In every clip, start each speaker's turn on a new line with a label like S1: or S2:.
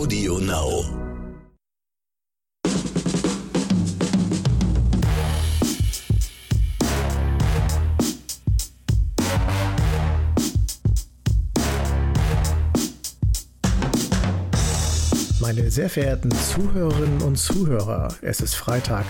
S1: Audio Now.
S2: Meine sehr verehrten Zuhörerinnen und Zuhörer, es ist Freitag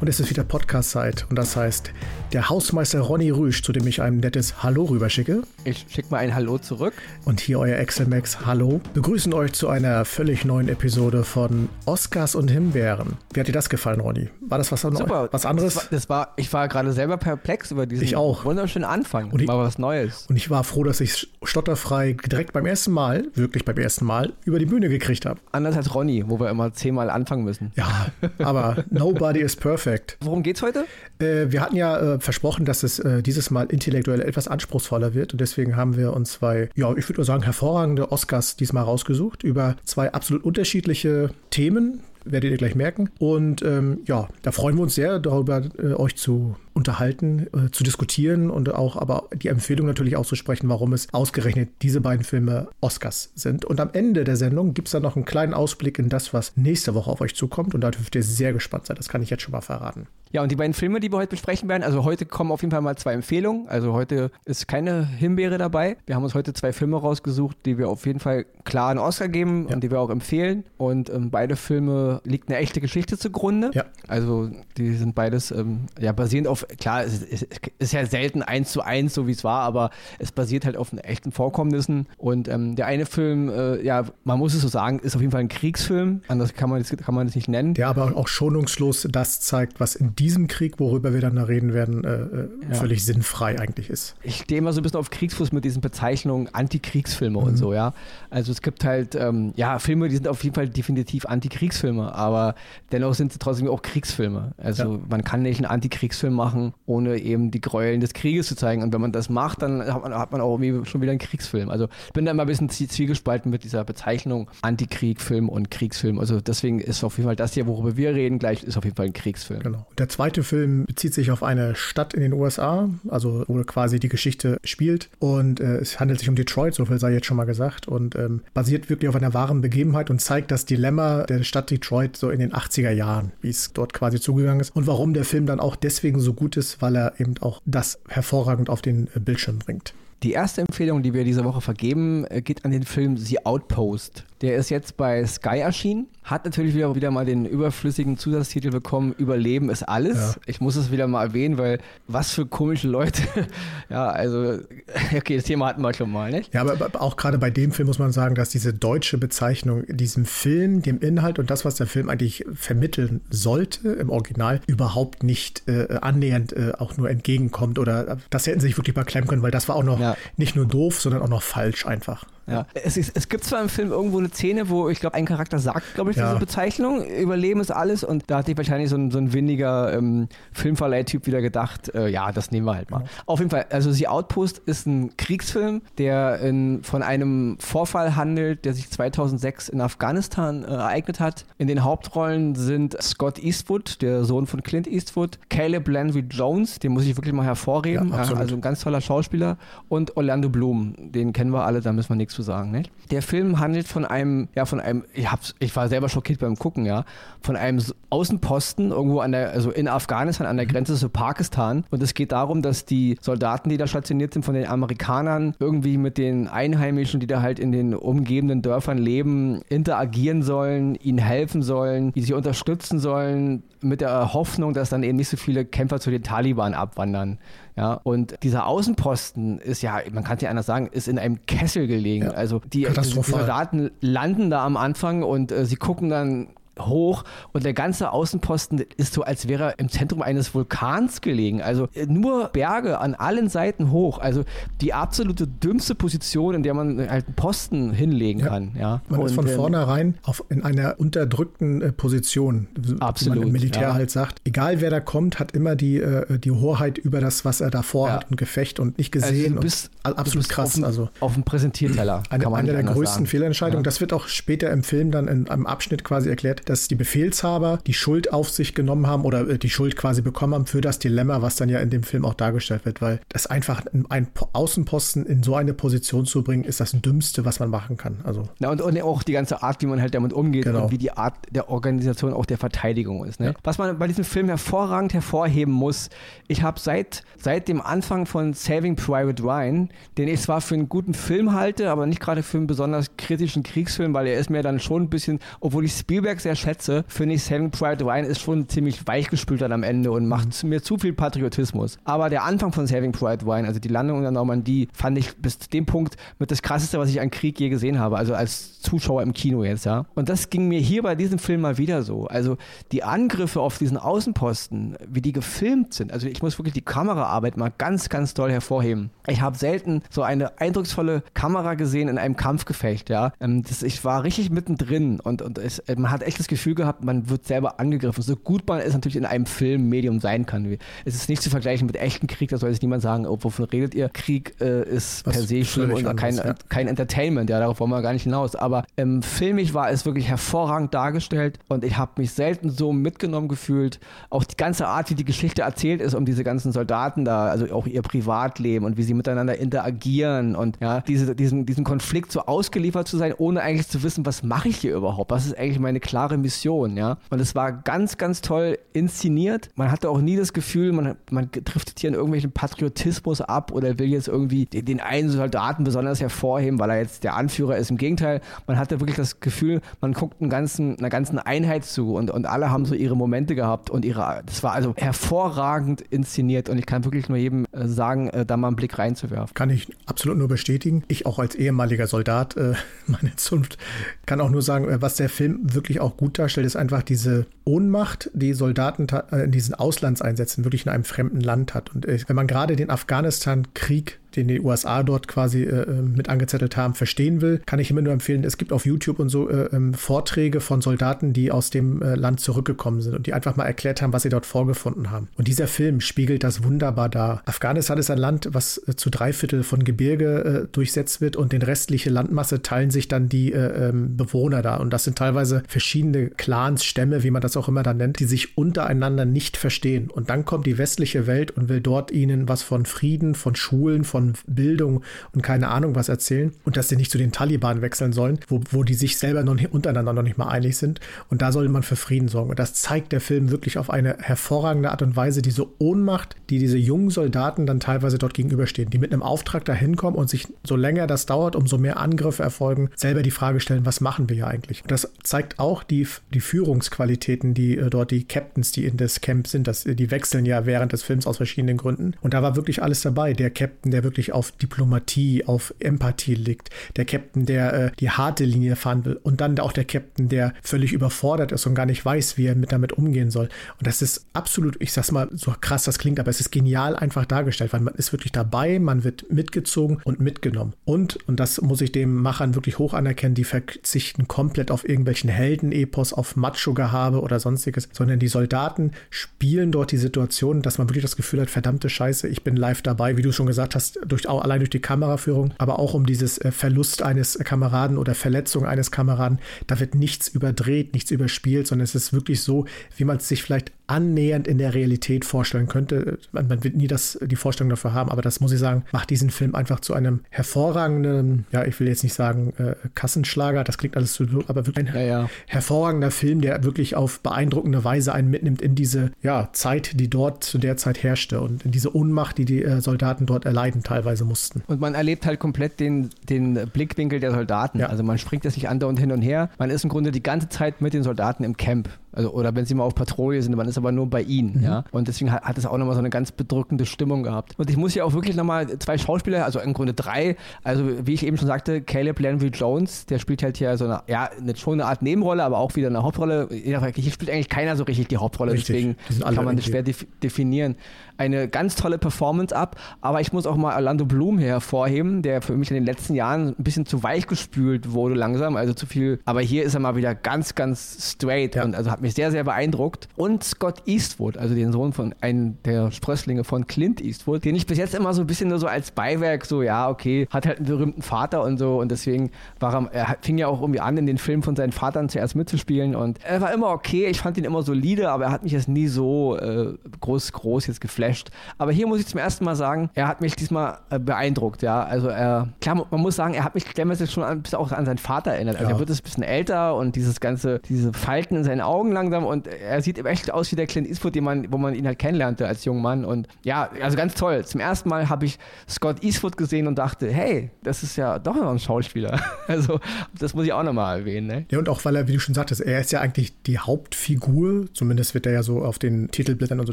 S2: und es ist wieder Podcast-Zeit und das heißt, der Hausmeister Ronny Rüsch, zu dem ich ein nettes Hallo rüberschicke.
S3: Ich schicke mal ein Hallo zurück.
S2: Und hier euer Excel Max Hallo. Begrüßen euch zu einer völlig neuen Episode von Oscars und Himbeeren. Wie hat dir das gefallen, Ronny? War das was,
S3: Super.
S2: was anderes?
S3: Das war, das war, ich war gerade selber perplex über diesen
S2: ich auch.
S3: wunderschönen Anfang.
S2: Und ich,
S3: mal was Neues.
S2: Und ich war froh, dass ich stotterfrei direkt beim ersten Mal, wirklich beim ersten Mal, über die Bühne gekriegt habe.
S3: Anders als Ronny, wo wir immer zehnmal anfangen müssen.
S2: Ja, aber nobody is perfect.
S3: Worum geht's heute?
S2: Äh, wir hatten ja äh, versprochen, dass es äh, dieses Mal intellektuell etwas anspruchsvoller wird und deswegen haben wir uns zwei, ja, ich würde nur sagen, hervorragende Oscars diesmal rausgesucht über zwei absolut unterschiedliche Themen, werdet ihr gleich merken. Und ähm, ja, da freuen wir uns sehr darüber, äh, euch zu unterhalten, äh, zu diskutieren und auch aber die Empfehlung natürlich auszusprechen, warum es ausgerechnet diese beiden Filme Oscars sind. Und am Ende der Sendung gibt es dann noch einen kleinen Ausblick in das, was nächste Woche auf euch zukommt. Und da dürft ihr sehr gespannt sein. Das kann ich jetzt schon mal verraten.
S3: Ja, und die beiden Filme, die wir heute besprechen werden, also heute kommen auf jeden Fall mal zwei Empfehlungen. Also heute ist keine Himbeere dabei. Wir haben uns heute zwei Filme rausgesucht, die wir auf jeden Fall klar einen Oscar geben ja. und die wir auch empfehlen. Und ähm, beide Filme liegt eine echte Geschichte zugrunde.
S2: Ja.
S3: Also die sind beides ähm, ja basierend auf klar, es ist, es ist, ja selten eins zu eins, so wie es war, aber es basiert halt auf echten Vorkommnissen. Und ähm, der eine Film, äh, ja, man muss es so sagen, ist auf jeden Fall ein Kriegsfilm. Anders kann man es kann man nicht nennen.
S2: Der aber auch schonungslos das zeigt, was in diesem Krieg, worüber wir dann da reden werden, äh, äh ja. völlig sinnfrei eigentlich ist.
S3: Ich stehe immer so ein bisschen auf Kriegsfuß mit diesen Bezeichnungen Antikriegsfilme mhm. und so, ja. Also es gibt halt, ähm, ja, Filme, die sind auf jeden Fall definitiv Antikriegsfilme, aber dennoch sind sie trotzdem auch Kriegsfilme. Also ja. man kann nicht einen Antikriegsfilm machen machen, ohne eben die Gräueln des Krieges zu zeigen. Und wenn man das macht, dann hat man, hat man auch irgendwie schon wieder einen Kriegsfilm. Also ich bin da immer ein bisschen zwiegespalten mit dieser Bezeichnung Antikriegfilm und Kriegsfilm. Also deswegen ist auf jeden Fall das hier, worüber wir reden, gleich ist auf jeden Fall ein Kriegsfilm.
S2: Genau. Der zweite Film bezieht sich auf eine Stadt in den USA, also wo quasi die Geschichte spielt. Und äh, es handelt sich um Detroit, so viel sei jetzt schon mal gesagt. Und ähm, basiert wirklich auf einer wahren Begebenheit und zeigt das Dilemma der Stadt Detroit so in den 80er Jahren, wie es dort quasi zugegangen ist. Und warum der Film dann auch deswegen so gut ist, weil er eben auch das hervorragend auf den Bildschirm bringt.
S3: Die erste Empfehlung, die wir diese Woche vergeben, äh, geht an den Film The Outpost. Der ist jetzt bei Sky erschienen, hat natürlich wieder, wieder mal den überflüssigen Zusatztitel bekommen, Überleben ist alles. Ja. Ich muss es wieder mal erwähnen, weil was für komische Leute. ja, also, okay, das Thema hatten wir schon mal, nicht?
S2: Ja, aber auch gerade bei dem Film muss man sagen, dass diese deutsche Bezeichnung diesem Film, dem Inhalt und das, was der Film eigentlich vermitteln sollte im Original, überhaupt nicht äh, annähernd äh, auch nur entgegenkommt. Oder das hätten sie sich wirklich mal klemmen können, weil das war auch noch ja. nicht nur doof, sondern auch noch falsch einfach.
S3: Ja. Es, ist, es, gibt zwar im Film irgendwo eine Szene, wo ich glaube, ein Charakter sagt, glaube ich, ja. diese Bezeichnung, Überleben ist alles und da hat sich wahrscheinlich so ein, so ein windiger ähm, Filmverleih-Typ wieder gedacht, äh, ja, das nehmen wir halt mal. Ja. Auf jeden Fall, also The Outpost ist ein Kriegsfilm, der in, von einem Vorfall handelt, der sich 2006 in Afghanistan äh, ereignet hat. In den Hauptrollen sind Scott Eastwood, der Sohn von Clint Eastwood, Caleb Landry Jones, den muss ich wirklich mal hervorheben, also ein ganz toller Schauspieler und Orlando Bloom, den kennen wir alle, da müssen wir nichts zu sagen, nicht? Der Film handelt von einem, ja, von einem, ich, hab's, ich war selber schockiert beim Gucken, ja, von einem Außenposten irgendwo an der, also in Afghanistan an der Grenze zu Pakistan. Und es geht darum, dass die Soldaten, die da stationiert sind, von den Amerikanern irgendwie mit den Einheimischen, die da halt in den umgebenden Dörfern leben, interagieren sollen, ihnen helfen sollen, die sie unterstützen sollen, mit der Hoffnung, dass dann eben nicht so viele Kämpfer zu den Taliban abwandern. Ja, und dieser Außenposten ist ja, man kann es ja anders sagen, ist in einem Kessel gelegen. Ja, also die, die Soldaten landen da am Anfang und äh, sie gucken dann hoch und der ganze Außenposten ist so, als wäre er im Zentrum eines Vulkans gelegen. Also äh, nur Berge an allen Seiten hoch. Also die absolute dümmste Position, in der man halt einen Posten hinlegen ja. kann. Ja.
S2: Man und, ist von ähm, vornherein auf, in einer unterdrückten äh, Position.
S3: Absolut. Man
S2: im Militär ja. halt sagt, egal wer da kommt, hat immer die, äh, die Hoheit über das, was er davor ja. hat, ein Gefecht und nicht also gesehen. Also
S3: bist,
S2: und absolut krass.
S3: Auf,
S2: also
S3: auf dem Präsentierteller.
S2: Eine, eine der größten sagen. Fehlentscheidungen. Das wird auch später im Film dann in einem Abschnitt quasi erklärt dass die Befehlshaber die Schuld auf sich genommen haben oder äh, die Schuld quasi bekommen haben für das Dilemma, was dann ja in dem Film auch dargestellt wird, weil das einfach ein Außenposten in so eine Position zu bringen, ist das Dümmste, was man machen kann. Also.
S3: Na, und, und auch die ganze Art, wie man halt damit umgeht genau. und wie die Art der Organisation auch der Verteidigung ist. Ne? Ja. Was man bei diesem Film hervorragend hervorheben muss, ich habe seit, seit dem Anfang von Saving Private Ryan, den ich zwar für einen guten Film halte, aber nicht gerade für einen besonders kritischen Kriegsfilm, weil er ist mir dann schon ein bisschen, obwohl ich Spielberg sehr schätze, finde ich Saving Private Ryan ist schon ziemlich weichgespült dann am Ende und macht mhm. mir zu viel Patriotismus. Aber der Anfang von Saving Private Ryan, also die Landung in der Normandie, fand ich bis zu dem Punkt mit das krasseste, was ich an Krieg je gesehen habe, also als Zuschauer im Kino jetzt, ja. Und das ging mir hier bei diesem Film mal wieder so. Also die Angriffe auf diesen Außenposten, wie die gefilmt sind, also ich muss wirklich die Kameraarbeit mal ganz, ganz doll hervorheben. Ich habe selten so eine eindrucksvolle Kamera gesehen in einem Kampfgefecht, ja. Ähm, das, ich war richtig mittendrin und, und es, man hat echt das Gefühl gehabt, man wird selber angegriffen. So gut man es natürlich in einem Filmmedium sein kann. Es ist nicht zu vergleichen mit echten Krieg, da soll jetzt niemand sagen, oh, wovon redet ihr? Krieg äh, ist Was per se schlimm und kein, ja. kein Entertainment, ja, darauf wollen wir gar nicht hinaus. Aber ähm, filmig war es wirklich hervorragend dargestellt und ich habe mich selten so mitgenommen gefühlt. Auch die ganze Art, wie die Geschichte erzählt ist um diese ganzen Soldaten da, also auch ihr Privatleben und wie sie miteinander interagieren und ja, diese, diesen, diesen Konflikt so ausgeliefert zu sein, ohne eigentlich zu wissen, was mache ich hier überhaupt? Was ist eigentlich meine klare Mission, ja? Und es war ganz, ganz toll inszeniert. Man hatte auch nie das Gefühl, man, man driftet hier in irgendwelchen Patriotismus ab oder will jetzt irgendwie den, einen Soldaten besonders hervorheben, weil er jetzt der Anführer ist. Im Gegenteil, man hatte wirklich das Gefühl, man guckt einen ganzen, einer ganzen Einheit zu und, und alle haben so ihre Momente gehabt und ihre, das war also hervorragend inszeniert und ich kann wirklich nur jedem äh, sagen, äh, da mal einen Blick reinzuwerfen.
S2: Kann ich absolut nur bestätigen. Ich auch als ehemaliger Soldat, äh, meine Zunft, kann auch nur sagen, was der Film wirklich auch gut darstellt, ist einfach diese Ohnmacht, die Soldaten äh, in diesen Auslandseinsätzen wirklich in einem fremden Land hat. Und äh, wenn man gerade den Afghanistan-Krieg den die USA dort quasi äh, äh, mit angezettelt haben, verstehen will, kann ich immer nur empfehlen, es gibt auf YouTube und so äh, ähm, Vorträge von Soldaten, die aus dem äh, Land zurückgekommen sind und die einfach mal erklärt haben, was sie dort vorgefunden haben. Und dieser Film spiegelt das wunderbar dar. Afghanistan ist ein Land, was äh, zu drei Viertel von Gebirge äh, durchsetzt wird und den restliche Landmasse teilen sich dann die ähm, Bewohner da. Und das sind teilweise verschiedene Clans, Stämme, wie man das auch immer dann nennt, die sich untereinander nicht verstehen. Und dann kommt die westliche Welt und will dort ihnen was von Frieden, von Schulen, von von Bildung und keine Ahnung was erzählen und dass sie nicht zu den Taliban wechseln sollen, wo, wo die sich selber noch untereinander noch nicht mal einig sind. Und da soll man für Frieden sorgen. Und das zeigt der Film wirklich auf eine hervorragende Art und Weise, diese Ohnmacht, die diese jungen Soldaten dann teilweise dort gegenüberstehen, die mit einem Auftrag da hinkommen und sich, so länger das dauert, umso mehr Angriffe erfolgen, selber die Frage stellen, was machen wir hier eigentlich? Und das zeigt auch die, die Führungsqualitäten, die äh, dort die Captains, die in das Camp sind, das, die wechseln ja während des Films aus verschiedenen Gründen. Und da war wirklich alles dabei. Der Captain, der wirklich auf Diplomatie, auf Empathie liegt. Der Captain, der äh, die harte Linie fahren will. Und dann auch der Captain, der völlig überfordert ist und gar nicht weiß, wie er mit damit umgehen soll. Und das ist absolut, ich sag's mal, so krass das klingt, aber es ist genial einfach dargestellt, weil man ist wirklich dabei, man wird mitgezogen und mitgenommen. Und, und das muss ich dem Machern wirklich hoch anerkennen, die verzichten komplett auf irgendwelchen Heldenepos, auf Macho-Gehabe oder sonstiges, sondern die Soldaten spielen dort die Situation, dass man wirklich das Gefühl hat, verdammte Scheiße, ich bin live dabei, wie du schon gesagt hast, durch auch allein durch die Kameraführung, aber auch um dieses äh, Verlust eines Kameraden oder Verletzung eines Kameraden. Da wird nichts überdreht, nichts überspielt, sondern es ist wirklich so, wie man es sich vielleicht annähernd in der Realität vorstellen könnte. Man, man, wird nie das, die Vorstellung dafür haben, aber das muss ich sagen, macht diesen Film einfach zu einem hervorragenden, ja, ich will jetzt nicht sagen äh, Kassenschlager, das klingt alles zu, aber wirklich ein ja, ja. hervorragender Film, der wirklich auf beeindruckende Weise einen mitnimmt in diese ja, Zeit, die dort zu der Zeit herrschte und in diese Ohnmacht, die die äh, Soldaten dort erleiden teilweise mussten.
S3: Und man erlebt halt komplett den, den Blickwinkel der Soldaten. Ja. Also man springt jetzt nicht andauernd hin und her. Man ist im Grunde die ganze Zeit mit den Soldaten im Camp. Also, oder wenn sie mal auf Patrouille sind, man ist aber nur bei ihnen, mhm. ja. Und deswegen hat, es auch nochmal so eine ganz bedrückende Stimmung gehabt. Und ich muss ja auch wirklich nochmal zwei Schauspieler, also im Grunde drei, also wie ich eben schon sagte, Caleb Landry Jones, der spielt halt hier so eine, ja, eine, schon eine Art Nebenrolle, aber auch wieder eine Hauptrolle. Hier spielt eigentlich keiner so richtig die Hauptrolle, richtig. deswegen kann man das schwer definieren. Eine ganz tolle Performance ab, aber ich muss auch mal Orlando Bloom hervorheben, der für mich in den letzten Jahren ein bisschen zu weich gespült wurde langsam, also zu viel. Aber hier ist er mal wieder ganz, ganz straight ja. und also hat mich sehr, sehr beeindruckt. Und Scott Eastwood, also den Sohn von einem der Sprösslinge von Clint Eastwood, den ich bis jetzt immer so ein bisschen nur so als Beiwerk, so, ja, okay, hat halt einen berühmten Vater und so und deswegen war er, er fing ja auch irgendwie an, in den Filmen von seinen Vatern zuerst mitzuspielen und er war immer okay, ich fand ihn immer solide, aber er hat mich jetzt nie so äh, groß, groß jetzt geflasht. Aber hier muss ich zum ersten Mal sagen, er hat mich diesmal äh, beeindruckt, ja, also er, klar, man muss sagen, er hat mich stellenweise schon an, bis auch an seinen Vater erinnert, also ja. er wird jetzt ein bisschen älter und dieses ganze, diese Falten in seinen Augen langsam und er sieht echt aus wie der Clint Eastwood, den man, wo man ihn halt kennenlernte als junger Mann und ja, also ganz toll. Zum ersten Mal habe ich Scott Eastwood gesehen und dachte, hey, das ist ja doch noch ein Schauspieler. Also das muss ich auch nochmal erwähnen. Ne?
S2: Ja, und auch weil er, wie du schon sagtest, er ist ja eigentlich die Hauptfigur, zumindest wird er ja so auf den Titelblättern und so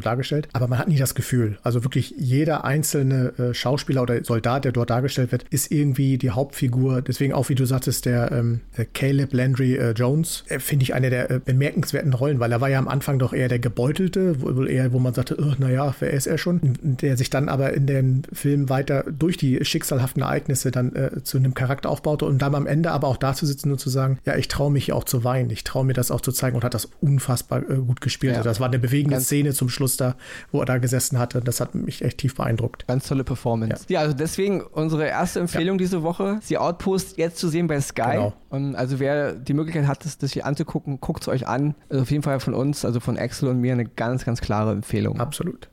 S2: dargestellt, aber man hat nie das Gefühl. Also wirklich jeder einzelne äh, Schauspieler oder Soldat, der dort dargestellt wird, ist irgendwie die Hauptfigur. Deswegen auch, wie du sagtest, der ähm, Caleb Landry äh, Jones, äh, finde ich eine der äh, bemerkenswerten Rollen, weil er war ja am Anfang doch eher der Gebeutelte, wohl eher, wo man sagte, oh, naja, wer ist er schon? Der sich dann aber in den Film weiter durch die schicksalhaften Ereignisse dann äh, zu einem Charakter aufbaute und dann am Ende aber auch da zu sitzen und zu sagen, ja, ich traue mich auch zu weinen, ich traue mir das auch zu zeigen und hat das unfassbar äh, gut gespielt. Ja. Also das war eine bewegende Ganz Szene zum Schluss da, wo er da gesessen hatte. Das hat mich echt tief beeindruckt.
S3: Ganz tolle Performance. Ja, ja also deswegen unsere erste Empfehlung ja. diese Woche, die Outpost jetzt zu sehen bei Sky. Genau. Und also wer die Möglichkeit hat, das, das hier anzugucken, guckt es euch an. Also auf jeden Fall von uns, also von Axel und mir, eine ganz, ganz klare Empfehlung.
S2: Absolut.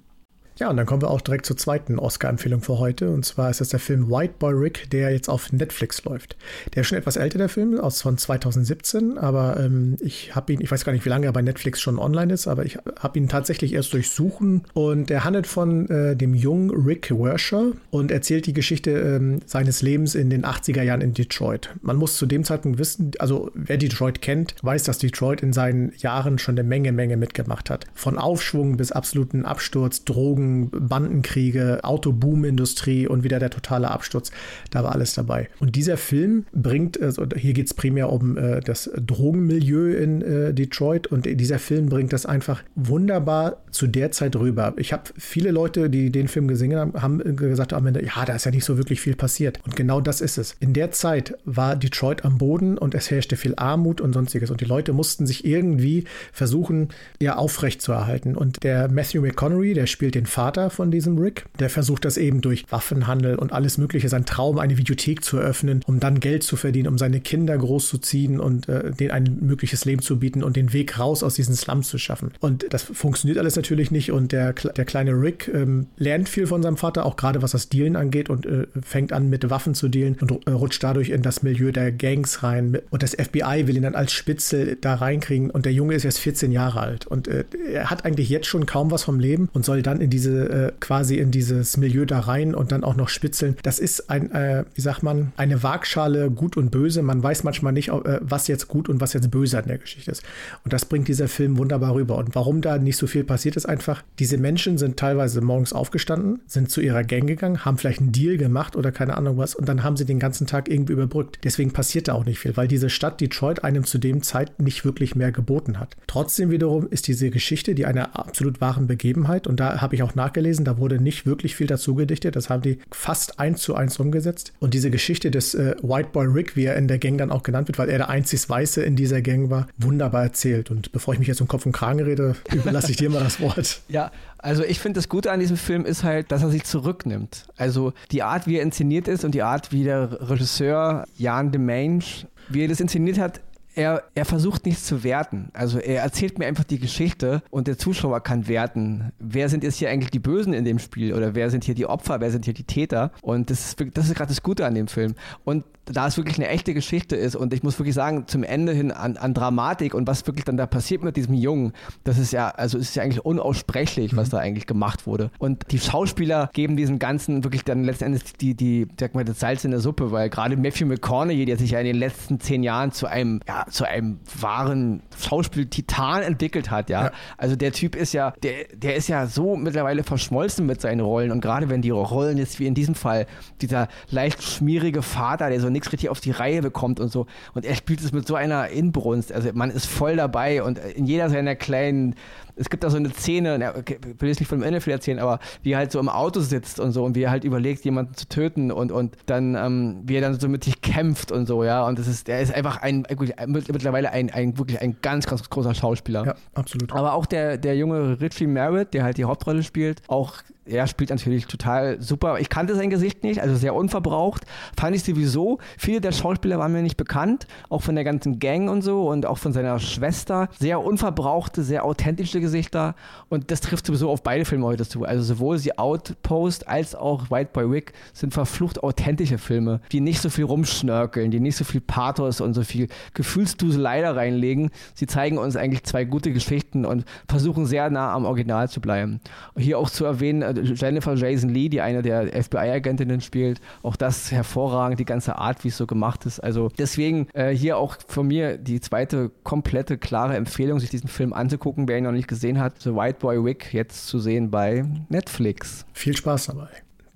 S2: Ja, und dann kommen wir auch direkt zur zweiten Oscar-Empfehlung für heute. Und zwar ist das der Film White Boy Rick, der jetzt auf Netflix läuft. Der ist schon etwas älter, der Film, aus von 2017. Aber ähm, ich habe ihn, ich weiß gar nicht, wie lange er bei Netflix schon online ist, aber ich habe ihn tatsächlich erst durchsuchen. Und er handelt von äh, dem jungen Rick Wersher und erzählt die Geschichte ähm, seines Lebens in den 80er Jahren in Detroit. Man muss zu dem Zeitpunkt wissen, also wer Detroit kennt, weiß, dass Detroit in seinen Jahren schon eine Menge, Menge mitgemacht hat. Von Aufschwung bis absoluten Absturz, Drogen, Bandenkriege, Autoboom-Industrie und wieder der totale Absturz. Da war alles dabei. Und dieser Film bringt, also hier geht es primär um äh, das Drogenmilieu in äh, Detroit und dieser Film bringt das einfach wunderbar zu der Zeit rüber. Ich habe viele Leute, die den Film gesehen haben, haben gesagt am Ende, ja, da ist ja nicht so wirklich viel passiert. Und genau das ist es. In der Zeit war Detroit am Boden und es herrschte viel Armut und sonstiges. Und die Leute mussten sich irgendwie versuchen, ja, aufrecht zu erhalten. Und der Matthew McConaughey, der spielt den Vater von diesem Rick. Der versucht das eben durch Waffenhandel und alles Mögliche, sein Traum, eine Videothek zu eröffnen, um dann Geld zu verdienen, um seine Kinder großzuziehen und äh, denen ein mögliches Leben zu bieten und den Weg raus aus diesen Slums zu schaffen. Und das funktioniert alles natürlich nicht und der, der kleine Rick ähm, lernt viel von seinem Vater, auch gerade was das Dealen angeht und äh, fängt an mit Waffen zu dealen und äh, rutscht dadurch in das Milieu der Gangs rein. Und das FBI will ihn dann als Spitzel da reinkriegen und der Junge ist erst 14 Jahre alt und äh, er hat eigentlich jetzt schon kaum was vom Leben und soll dann in diese diese äh, quasi in dieses Milieu da rein und dann auch noch spitzeln. Das ist ein, äh, wie sagt man, eine Waagschale gut und böse. Man weiß manchmal nicht, äh, was jetzt gut und was jetzt böse an der Geschichte ist. Und das bringt dieser Film wunderbar rüber. Und warum da nicht so viel passiert ist, einfach, diese Menschen sind teilweise morgens aufgestanden, sind zu ihrer Gang gegangen, haben vielleicht einen Deal gemacht oder keine Ahnung was und dann haben sie den ganzen Tag irgendwie überbrückt. Deswegen passiert da auch nicht viel, weil diese Stadt Detroit einem zu dem Zeit nicht wirklich mehr geboten hat. Trotzdem wiederum ist diese Geschichte, die einer absolut wahren Begebenheit und da habe ich auch nachgelesen, da wurde nicht wirklich viel dazu gedichtet, das haben die fast eins zu eins umgesetzt. Und diese Geschichte des äh, White Boy Rick, wie er in der Gang dann auch genannt wird, weil er der einzig Weiße in dieser Gang war, wunderbar erzählt. Und bevor ich mich jetzt um Kopf und Kragen rede, überlasse ich dir mal das Wort.
S3: Ja, also ich finde, das Gute an diesem Film ist halt, dass er sich zurücknimmt. Also die Art, wie er inszeniert ist und die Art, wie der Regisseur Jan de Mange, wie er das inszeniert hat, er, er versucht nichts zu werten. Also er erzählt mir einfach die Geschichte und der Zuschauer kann werten. Wer sind jetzt hier eigentlich die Bösen in dem Spiel oder wer sind hier die Opfer, wer sind hier die Täter? Und das ist, das ist gerade das Gute an dem Film. Und da es wirklich eine echte Geschichte ist und ich muss wirklich sagen, zum Ende hin an, an Dramatik und was wirklich dann da passiert mit diesem Jungen, das ist ja, also ist ja eigentlich unaussprechlich, was mhm. da eigentlich gemacht wurde. Und die Schauspieler geben diesem Ganzen wirklich dann letzten Endes die, die, sag mal, das Salz in der Suppe, weil gerade Matthew McConaughey, der sich ja in den letzten zehn Jahren zu einem, ja, zu einem wahren Schauspiel-Titan entwickelt hat, ja? ja. Also der Typ ist ja, der, der ist ja so mittlerweile verschmolzen mit seinen Rollen und gerade wenn die Rollen jetzt wie in diesem Fall, dieser leicht schmierige Vater, der so nichts richtig auf die Reihe bekommt und so. Und er spielt es mit so einer Inbrunst. Also man ist voll dabei und in jeder seiner kleinen es gibt da so eine Szene, ich will jetzt nicht von dem Ende viel erzählen, aber wie er halt so im Auto sitzt und so und wie er halt überlegt, jemanden zu töten und, und dann, ähm, wie er dann so mit sich kämpft und so, ja. Und das ist, er ist einfach ein, mittlerweile ein, ein wirklich ein ganz, ganz großer Schauspieler. Ja,
S2: absolut.
S3: Aber auch der, der junge Richie Merritt, der halt die Hauptrolle spielt, auch er spielt natürlich total super. Ich kannte sein Gesicht nicht, also sehr unverbraucht. Fand ich sowieso. Viele der Schauspieler waren mir nicht bekannt, auch von der ganzen Gang und so und auch von seiner Schwester. Sehr unverbrauchte, sehr authentische Gesichter und das trifft sowieso auf beide Filme heute zu. Also sowohl The Outpost als auch White Boy Rick sind verflucht authentische Filme, die nicht so viel rumschnörkeln, die nicht so viel Pathos und so viel Gefühlsduselei da reinlegen. Sie zeigen uns eigentlich zwei gute Geschichten und versuchen sehr nah am Original zu bleiben. Hier auch zu erwähnen, äh, Jennifer Jason Lee, die eine der FBI-Agentinnen spielt, auch das hervorragend, die ganze Art, wie es so gemacht ist. Also deswegen äh, hier auch von mir die zweite komplette, klare Empfehlung, sich diesen Film anzugucken, wer ihn noch nicht gesehen hat. The White Boy Wick jetzt zu sehen bei Netflix.
S2: Viel Spaß dabei.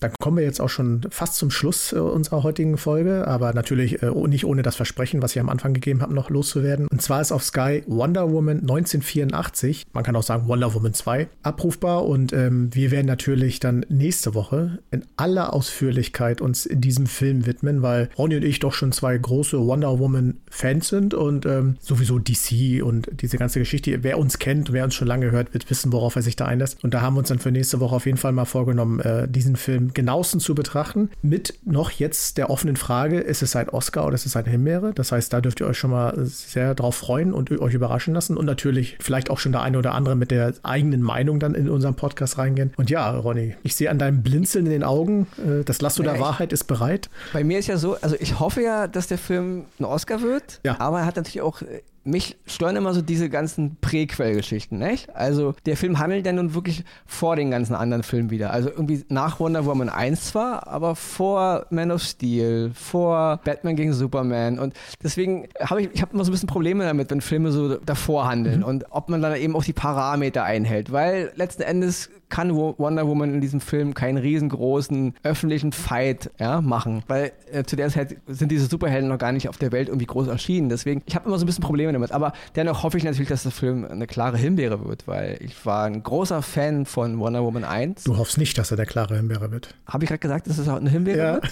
S2: Dann kommen wir jetzt auch schon fast zum Schluss äh, unserer heutigen Folge, aber natürlich äh, nicht ohne das Versprechen, was ich am Anfang gegeben habe, noch loszuwerden. Und zwar ist auf Sky Wonder Woman 1984, man kann auch sagen Wonder Woman 2, abrufbar und ähm, wir werden natürlich dann nächste Woche in aller Ausführlichkeit uns in diesem Film widmen, weil Ronny und ich doch schon zwei große Wonder Woman Fans sind und ähm, sowieso DC und diese ganze Geschichte. Wer uns kennt, wer uns schon lange hört, wird wissen, worauf er sich da einlässt. Und da haben wir uns dann für nächste Woche auf jeden Fall mal vorgenommen, äh, diesen Film genauestens zu betrachten. Mit noch jetzt der offenen Frage, ist es ein Oscar oder ist es ein Himbeere? Das heißt, da dürft ihr euch schon mal sehr drauf freuen und euch überraschen lassen und natürlich vielleicht auch schon der eine oder andere mit der eigenen Meinung dann in unseren Podcast reingehen. Und ja, Ronny, ich sehe an deinem Blinzeln in den Augen, äh, das Lasso ja, der Wahrheit ist bereit.
S3: Bei mir ist ja so, also ich hoffe ja, dass der Film ein Oscar wird, ja. aber er hat natürlich auch äh, mich stören immer so diese ganzen Präquellgeschichten, nicht? Also der Film handelt ja nun wirklich vor den ganzen anderen Filmen wieder. Also irgendwie nach Wonder Woman 1 zwar, aber vor Man of Steel, vor Batman gegen Superman und deswegen habe ich, ich habe immer so ein bisschen Probleme damit, wenn Filme so davor handeln mhm. und ob man dann eben auch die Parameter einhält, weil letzten Endes kann Wonder Woman in diesem Film keinen riesengroßen öffentlichen Fight ja, machen, weil äh, zu der Zeit sind diese Superhelden noch gar nicht auf der Welt irgendwie groß erschienen. Deswegen, ich habe immer so ein bisschen Probleme damit. Aber dennoch hoffe ich natürlich, dass der Film eine klare Himbeere wird, weil ich war ein großer Fan von Wonder Woman 1.
S2: Du hoffst nicht, dass er der klare Himbeere wird.
S3: Habe ich gerade gesagt, dass es auch eine Himbeere ja. wird?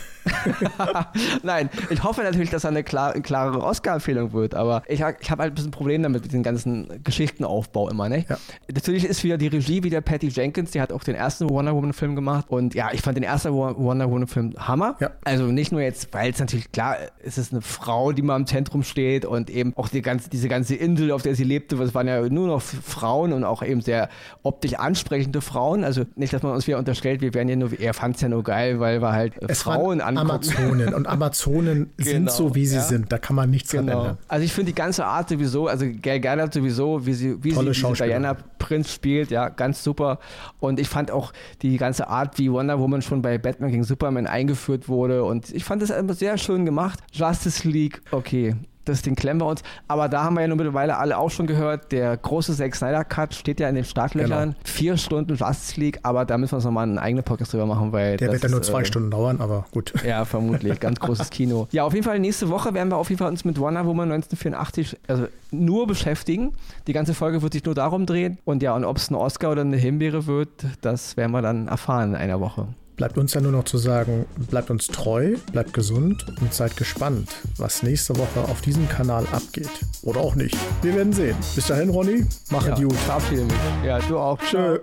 S3: Nein, ich hoffe natürlich, dass er eine, klar, eine klarere Oscar-Empfehlung wird, aber ich, ich habe halt ein bisschen Problem damit mit dem ganzen Geschichtenaufbau immer. Ne? Ja. Natürlich ist wieder die Regie wieder Patty Jenkins, die hat auch den ersten Wonder Woman-Film gemacht. Und ja, ich fand den ersten Wonder Woman-Film Hammer. Ja. Also nicht nur jetzt, weil es natürlich klar ist, es ist eine Frau, die mal im Zentrum steht und eben auch die ganze, diese ganze Insel, auf der sie lebte, es waren ja nur noch Frauen und auch eben sehr optisch ansprechende Frauen. Also nicht, dass man uns wieder unterstellt, wir wären ja nur, er fand es ja nur geil, weil wir halt
S2: es Frauen angucken. Amazonen und Amazonen genau, sind so, wie sie ja. sind. Da kann man nichts genau. ändern.
S3: Also ich finde die ganze Art sowieso, also Gail Gadot sowieso, wie sie, wie Tolle sie Diana Prince spielt, ja, ganz super. Und ich fand auch die ganze Art, wie Wonder Woman schon bei Batman gegen Superman eingeführt wurde. Und ich fand das einfach sehr schön gemacht. Justice League, okay, das Ding klemmen wir uns. Aber da haben wir ja nun mittlerweile alle auch schon gehört, der große Zack Snyder Cut steht ja in den Startlöchern. Genau. Vier Stunden Justice League, aber da müssen wir uns nochmal einen eigenen Podcast drüber machen, weil.
S2: Der wird ja nur zwei äh, Stunden dauern, aber gut.
S3: Ja, vermutlich. Ganz großes Kino. Ja, auf jeden Fall nächste Woche werden wir auf jeden Fall uns mit Wonder Woman 1984 also nur beschäftigen. Die ganze Folge wird sich nur darum drehen. Und ja, und ob es ein Oscar oder eine Himbeere wird, das werden wir dann erfahren in einer Woche.
S2: Bleibt uns ja nur noch zu sagen, bleibt uns treu, bleibt gesund und seid gespannt, was nächste Woche auf diesem Kanal abgeht. Oder auch nicht. Wir werden sehen. Bis dahin, Ronny, mach ja, gut.
S3: Verabschiede mich. Ja, du auch. Tschö.